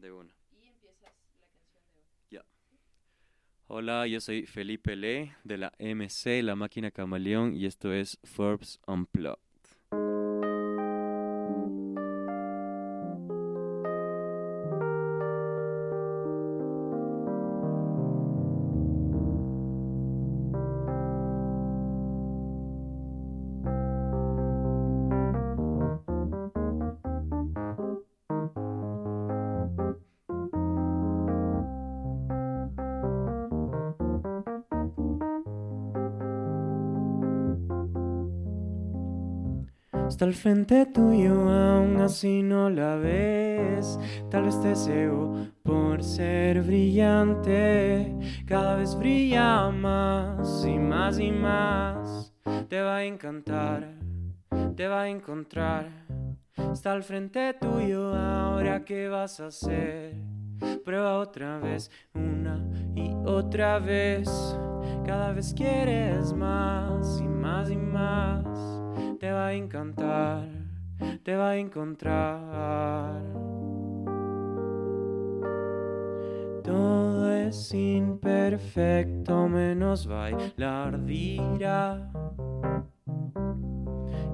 de una. Y empiezas la canción de. Ya. Hola, yo soy Felipe Le de la MC, la máquina camaleón, y esto es Forbes Unplugged. Está al frente tuyo, aún así no la ves. Tal vez te por ser brillante. Cada vez brilla más y más y más. Te va a encantar, te va a encontrar. Está al frente tuyo, ahora qué vas a hacer. Prueba otra vez, una y otra vez. Cada vez quieres más y más y más te va a encantar, te va a encontrar. Todo es imperfecto menos bailar dirá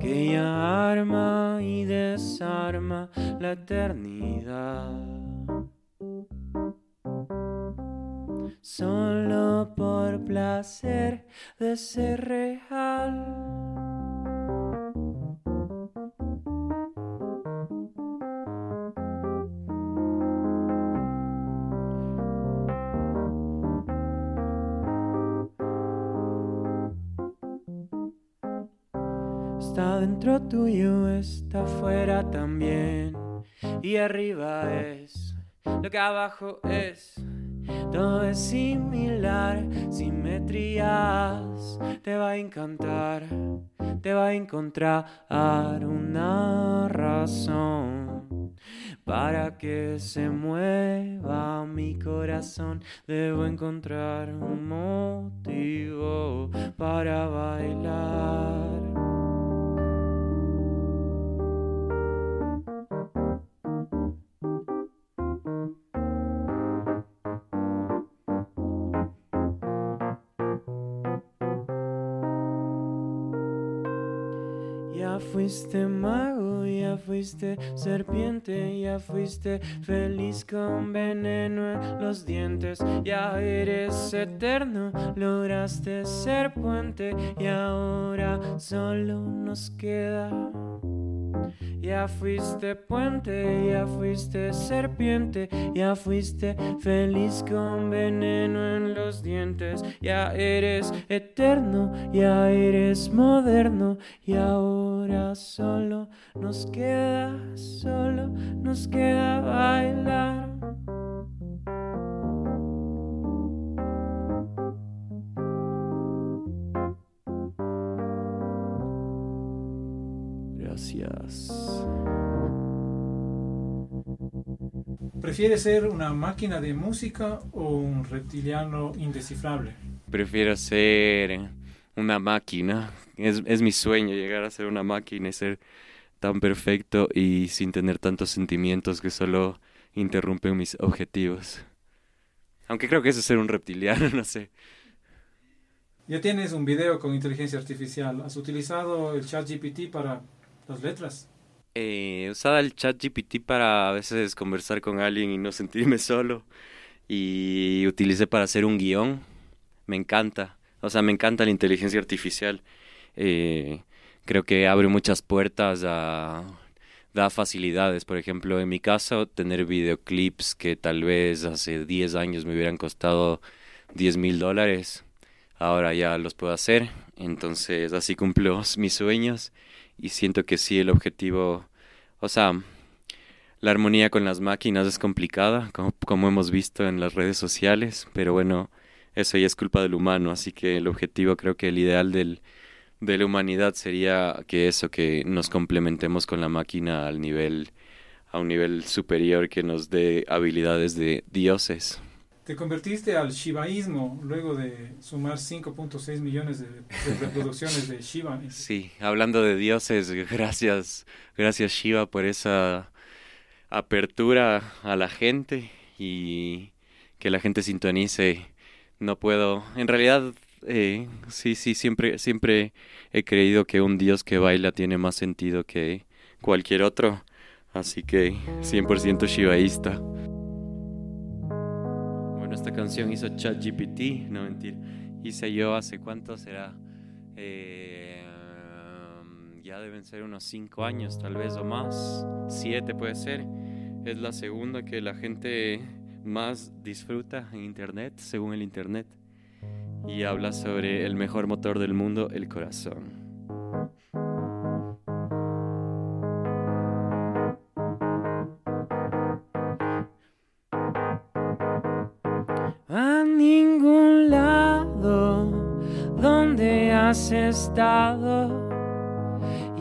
que ella arma y desarma la eternidad. Solo por placer de ser real. Está dentro tuyo, está afuera también. Y arriba es lo que abajo es. Todo es similar, simetrías. Te va a encantar, te va a encontrar una razón para que se mueva mi corazón. Debo encontrar un motivo para bailar. Fuiste serpiente, ya fuiste feliz con veneno en los dientes, ya eres eterno, lograste ser puente y ahora solo nos queda ya fuiste puente, ya fuiste serpiente, ya fuiste feliz con veneno en los dientes, ya eres eterno, ya eres moderno y ahora solo nos queda, solo nos queda bailar. ¿Prefiere ser una máquina de música o un reptiliano indescifrable? Prefiero ser una máquina. Es, es mi sueño llegar a ser una máquina y ser tan perfecto y sin tener tantos sentimientos que solo interrumpen mis objetivos. Aunque creo que eso es ser un reptiliano, no sé. Ya tienes un video con inteligencia artificial. ¿Has utilizado el chat GPT para las letras? Eh, usaba el chat GPT para a veces conversar con alguien y no sentirme solo. Y utilicé para hacer un guion. Me encanta. O sea, me encanta la inteligencia artificial. Eh, creo que abre muchas puertas a... Da facilidades. Por ejemplo, en mi caso, tener videoclips que tal vez hace 10 años me hubieran costado 10 mil dólares. Ahora ya los puedo hacer. Entonces, así cumplo mis sueños y siento que sí, el objetivo, o sea, la armonía con las máquinas es complicada, como, como hemos visto en las redes sociales, pero bueno, eso ya es culpa del humano, así que el objetivo creo que el ideal del, de la humanidad sería que eso, que nos complementemos con la máquina al nivel, a un nivel superior que nos dé habilidades de dioses. Te convertiste al shivaísmo luego de sumar 5.6 millones de, reproducciones de Shiva. Sí, hablando de dioses, gracias, gracias Shiva por esa apertura a la gente y que la gente sintonice. No puedo, en realidad, eh, sí, sí, siempre, siempre he creído que un Dios que baila tiene más sentido que cualquier otro. Así que 100% shivaísta. Esta canción hizo ChatGPT, no mentir. Hice yo hace cuánto será. Eh, ya deben ser unos 5 años, tal vez, o más. 7 puede ser. Es la segunda que la gente más disfruta en Internet, según el Internet. Y habla sobre el mejor motor del mundo, el corazón. Estado,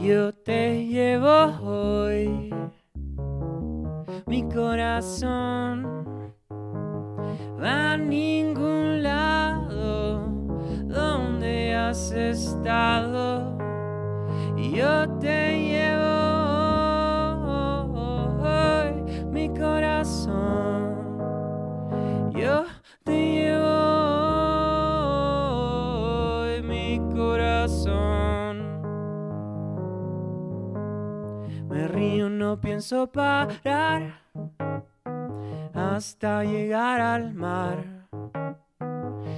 yo te llevo hoy. Mi corazón va a ningún lado donde has estado yo te pienso parar hasta llegar al mar,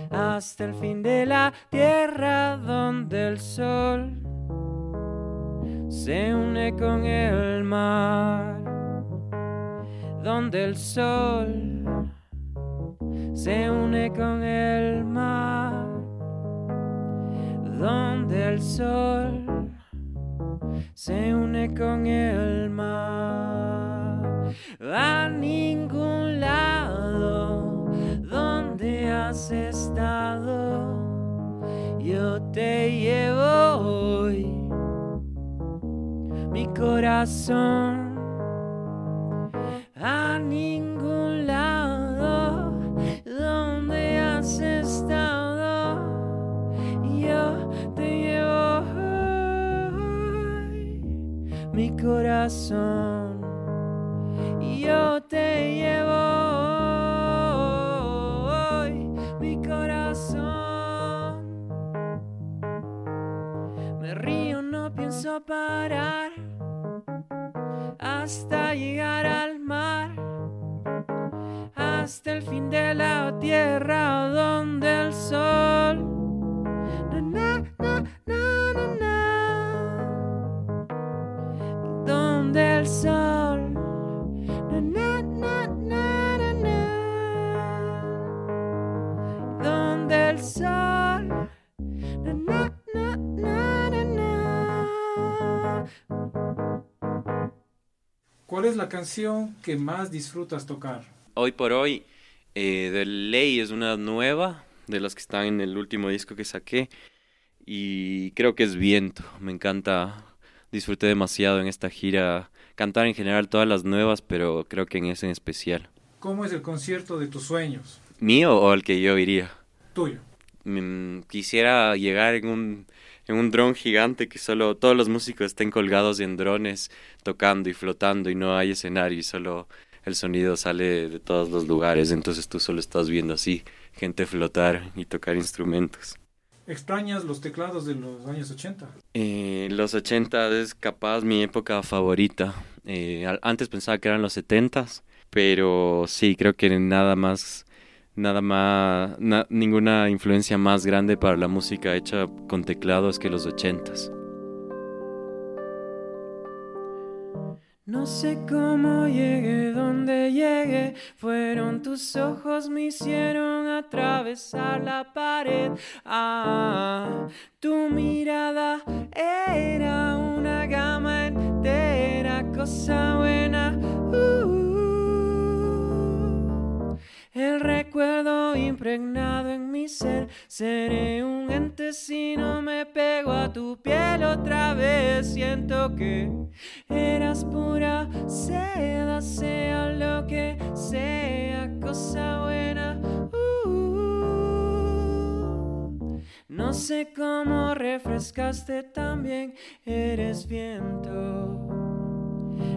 hasta el fin de la tierra donde el sol se une con el mar, donde el sol se une con el mar, donde el sol se une con el mar a ningún lado donde has estado. Yo te llevo hoy mi corazón corazón la canción que más disfrutas tocar? Hoy por hoy, eh, de ley es una nueva de las que están en el último disco que saqué y creo que es Viento. Me encanta, disfruté demasiado en esta gira cantar en general todas las nuevas, pero creo que en ese en especial. ¿Cómo es el concierto de tus sueños? ¿Mío o el que yo iría? Tuyo. Mm, quisiera llegar en un, en un dron gigante que solo todos los músicos estén colgados en drones tocando y flotando y no hay escenario y solo el sonido sale de todos los lugares, entonces tú solo estás viendo así gente flotar y tocar instrumentos. ¿Extrañas los teclados de los años 80? Eh, los 80 es capaz mi época favorita. Eh, antes pensaba que eran los 70 pero sí, creo que nada más, nada más, ninguna influencia más grande para la música hecha con teclados que los 80 No sé cómo llegué donde llegué, fueron tus ojos me hicieron atravesar la pared. Ah, tu mirada era una gama entera, cosa buena. Uh, el recuerdo impregnado en mi ser, seré un ente si no me pego a tu piel otra vez. Siento que eras pura seda, sea lo que sea, cosa buena. Uh, no sé cómo refrescaste también, eres viento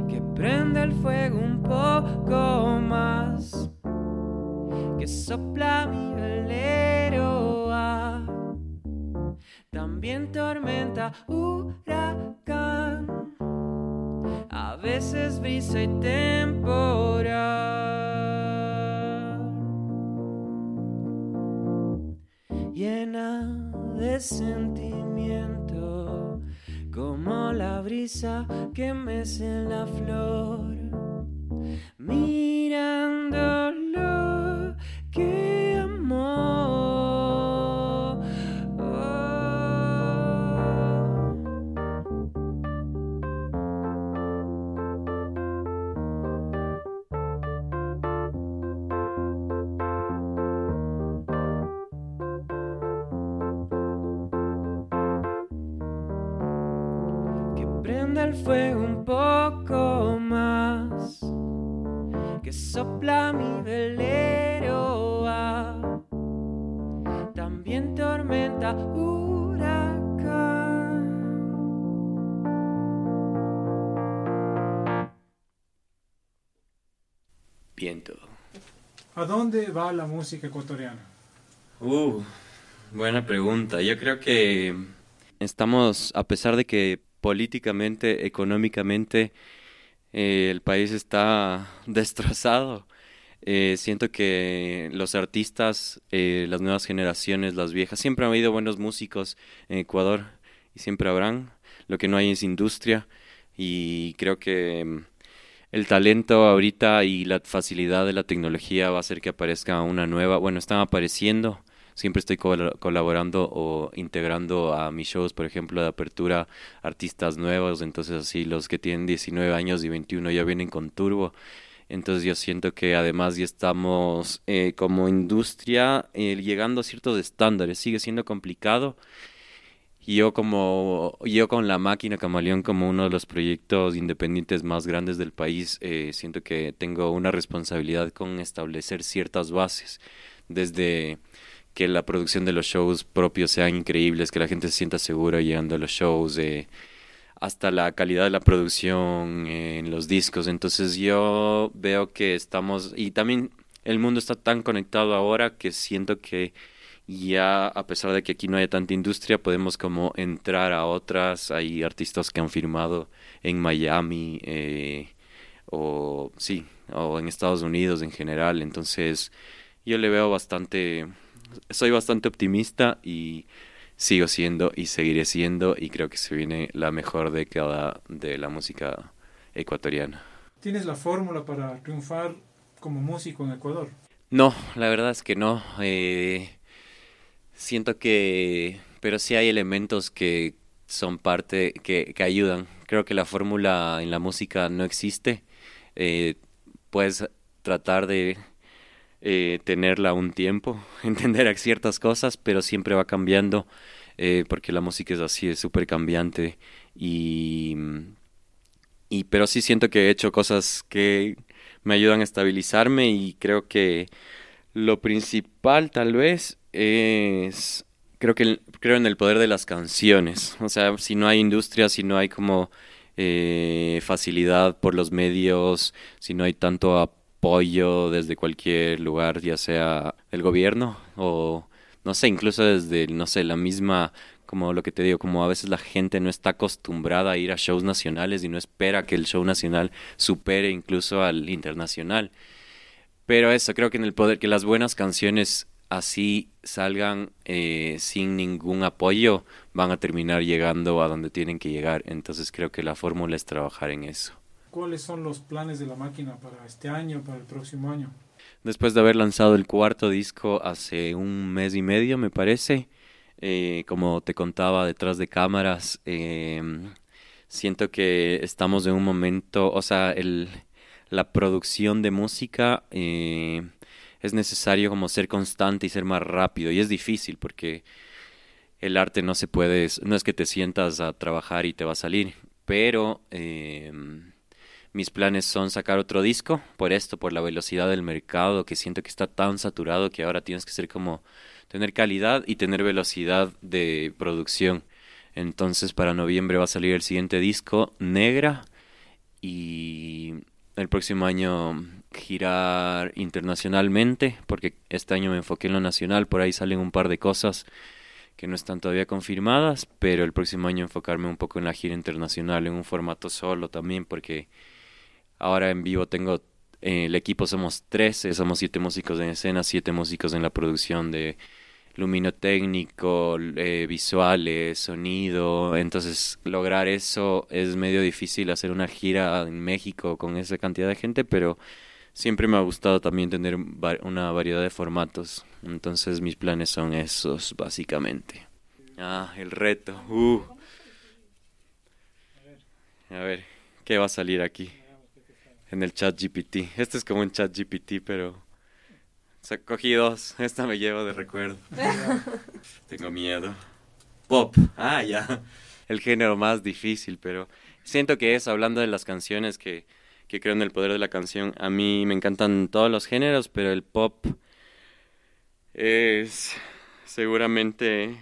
que prende el fuego un poco más, que sopla mi velero. Ah, también tormenta, huracán, a veces brisa y temporal. Llena de sentimiento, como la brisa que mece en la flor, fuego un poco más, que sopla mi velero, ah, también tormenta, huracán. Viento. ¿A dónde va la música ecuatoriana? Uh, buena pregunta. Yo creo que estamos, a pesar de que políticamente, económicamente, eh, el país está destrozado, eh, siento que los artistas, eh, las nuevas generaciones, las viejas, siempre han habido buenos músicos en Ecuador y siempre habrán. Lo que no hay es industria y creo que mm, el talento ahorita y la facilidad de la tecnología va a hacer que aparezca una nueva, bueno, están apareciendo. Siempre estoy col- colaborando o integrando a mis shows, por ejemplo, de apertura, artistas nuevos. Entonces, así los que tienen 19 años y 21 ya vienen con turbo. Entonces, yo siento que además ya estamos eh, como industria eh, llegando a ciertos estándares. Sigue siendo complicado. Y yo como yo con la máquina Camaleón como uno de los proyectos independientes más grandes del país, eh, siento que tengo una responsabilidad con establecer ciertas bases, desde que la producción de los shows propios sean increíbles, que la gente se sienta segura llegando a los shows, eh, hasta la calidad de la producción en los discos. Entonces yo veo que estamos, y también el mundo está tan conectado ahora que siento que ya a pesar de que aquí no haya tanta industria, podemos como entrar a otras. Hay artistas que han firmado en Miami eh, o sí, o en Estados Unidos en general. Entonces yo le veo bastante, soy bastante optimista y sigo siendo y seguiré siendo y creo que se viene la mejor década de la música ecuatoriana. ¿Tienes la fórmula para triunfar como músico en Ecuador? No, la verdad es que no. Eh, siento que, pero sí hay elementos que son parte, que, que ayudan. Creo que la fórmula en la música no existe. Eh, puedes tratar de eh, tenerla un tiempo, entender ciertas cosas, pero siempre va cambiando, eh, porque la música es así, es súper cambiante. Y, y, pero sí siento que he hecho cosas que me ayudan a estabilizarme y creo que lo principal tal vez es creo que creo en el poder de las canciones. O sea, si no hay industria, si no hay como eh, facilidad por los medios, si no hay tanto apoyo desde cualquier lugar, ya sea el gobierno o no sé, incluso desde, no sé, la misma, como lo que te digo, como a veces la gente no está acostumbrada a ir a shows nacionales y no espera que el show nacional supere incluso al internacional. Pero eso, creo que en el poder, que las buenas canciones así salgan eh, sin ningún apoyo, van a terminar llegando a donde tienen que llegar. Entonces creo que la fórmula es trabajar en eso. ¿Cuáles son los planes de la máquina para este año, para el próximo año? Después de haber lanzado el cuarto disco hace un mes y medio, me parece, eh, como te contaba detrás de cámaras, eh, siento que estamos en un momento, o sea, el, la producción de música eh, es necesario como ser constante y ser más rápido, y es difícil porque el arte no se puede, no es que te sientas a trabajar y te va a salir, pero... Mis planes son sacar otro disco, por esto, por la velocidad del mercado, que siento que está tan saturado que ahora tienes que ser como tener calidad y tener velocidad de producción. Entonces para noviembre va a salir el siguiente disco, Negra, y el próximo año girar internacionalmente, porque este año me enfoqué en lo nacional, por ahí salen un par de cosas que no están todavía confirmadas, pero el próximo año enfocarme un poco en la gira internacional, en un formato solo también, porque ahora en vivo tengo, eh, el equipo somos 13, somos siete músicos en escena, siete músicos en la producción de luminotécnico, eh, visuales, sonido. Entonces, lograr eso es medio difícil hacer una gira en México con esa cantidad de gente, pero siempre me ha gustado también tener una variedad de formatos. Entonces, mis planes son esos, básicamente. Ah, el reto. Uh. A ver, ¿qué va a salir aquí? En el chat GPT. Este es como un chat GPT, pero cogí dos. Esta me llevo de recuerdo. Tengo miedo. Pop. Ah, ya. El género más difícil, pero siento que es hablando de las canciones que, que creo en el poder de la canción. A mí me encantan todos los géneros, pero el pop es seguramente,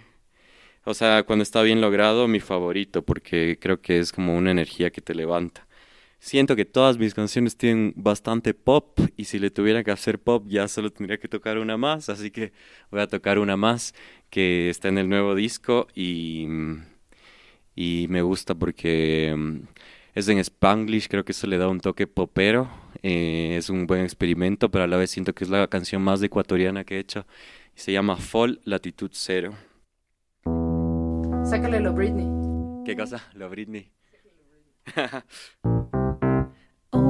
o sea, cuando está bien logrado, mi favorito, porque creo que es como una energía que te levanta siento que todas mis canciones tienen bastante pop y si le tuviera que hacer pop ya solo tendría que tocar una más, así que voy a tocar una más que está en el nuevo disco y, y me gusta porque mm, es en Spanglish, creo que eso le da un toque popero, eh, es un buen experimento, pero a la vez siento que es la canción más ecuatoriana que he hecho y se llama Fall Latitud Cero. Sácale lo Britney. ¿Qué cosa? Lo Britney.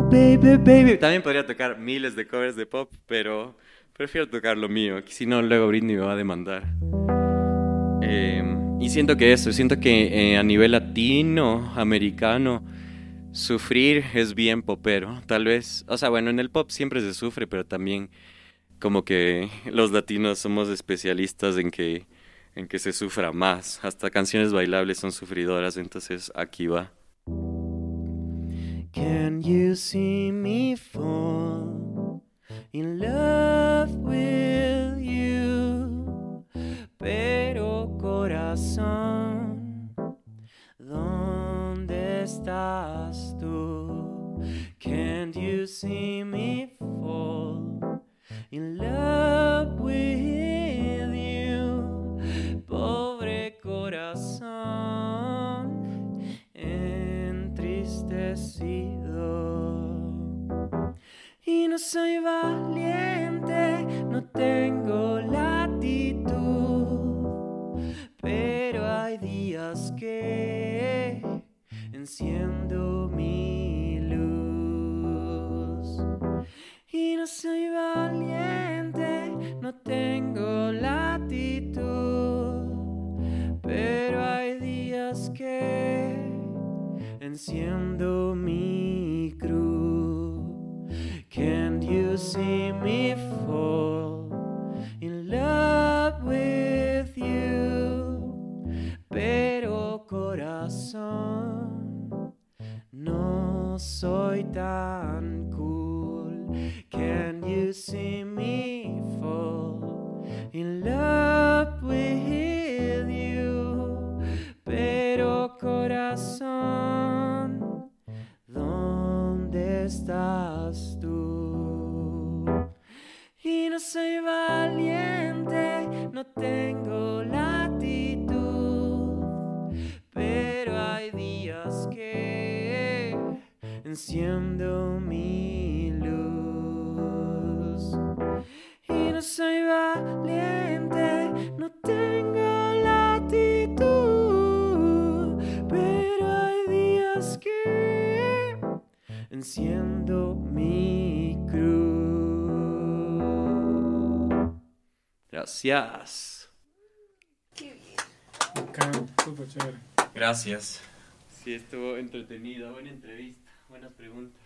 baby, baby. También podría tocar miles de covers de pop, pero prefiero tocar lo mío. Si no, luego Britney me va a demandar. Em, y siento que eso, siento que eh, a nivel latino, americano, sufrir es bien popero. Tal vez, o sea, bueno, en el pop siempre se sufre, pero también como que los latinos somos especialistas en que, en que se sufra más. Hasta canciones bailables son sufridoras, entonces aquí va. Can you see me fall in love with you? Pero corazón, ¿dónde estás tú? Can't you see me fall in love with you? Pobre corazón y no soy see Gracias. Bacán, súper chévere. Gracias. Sí, estuvo entretenido, buena entrevista, buenas preguntas.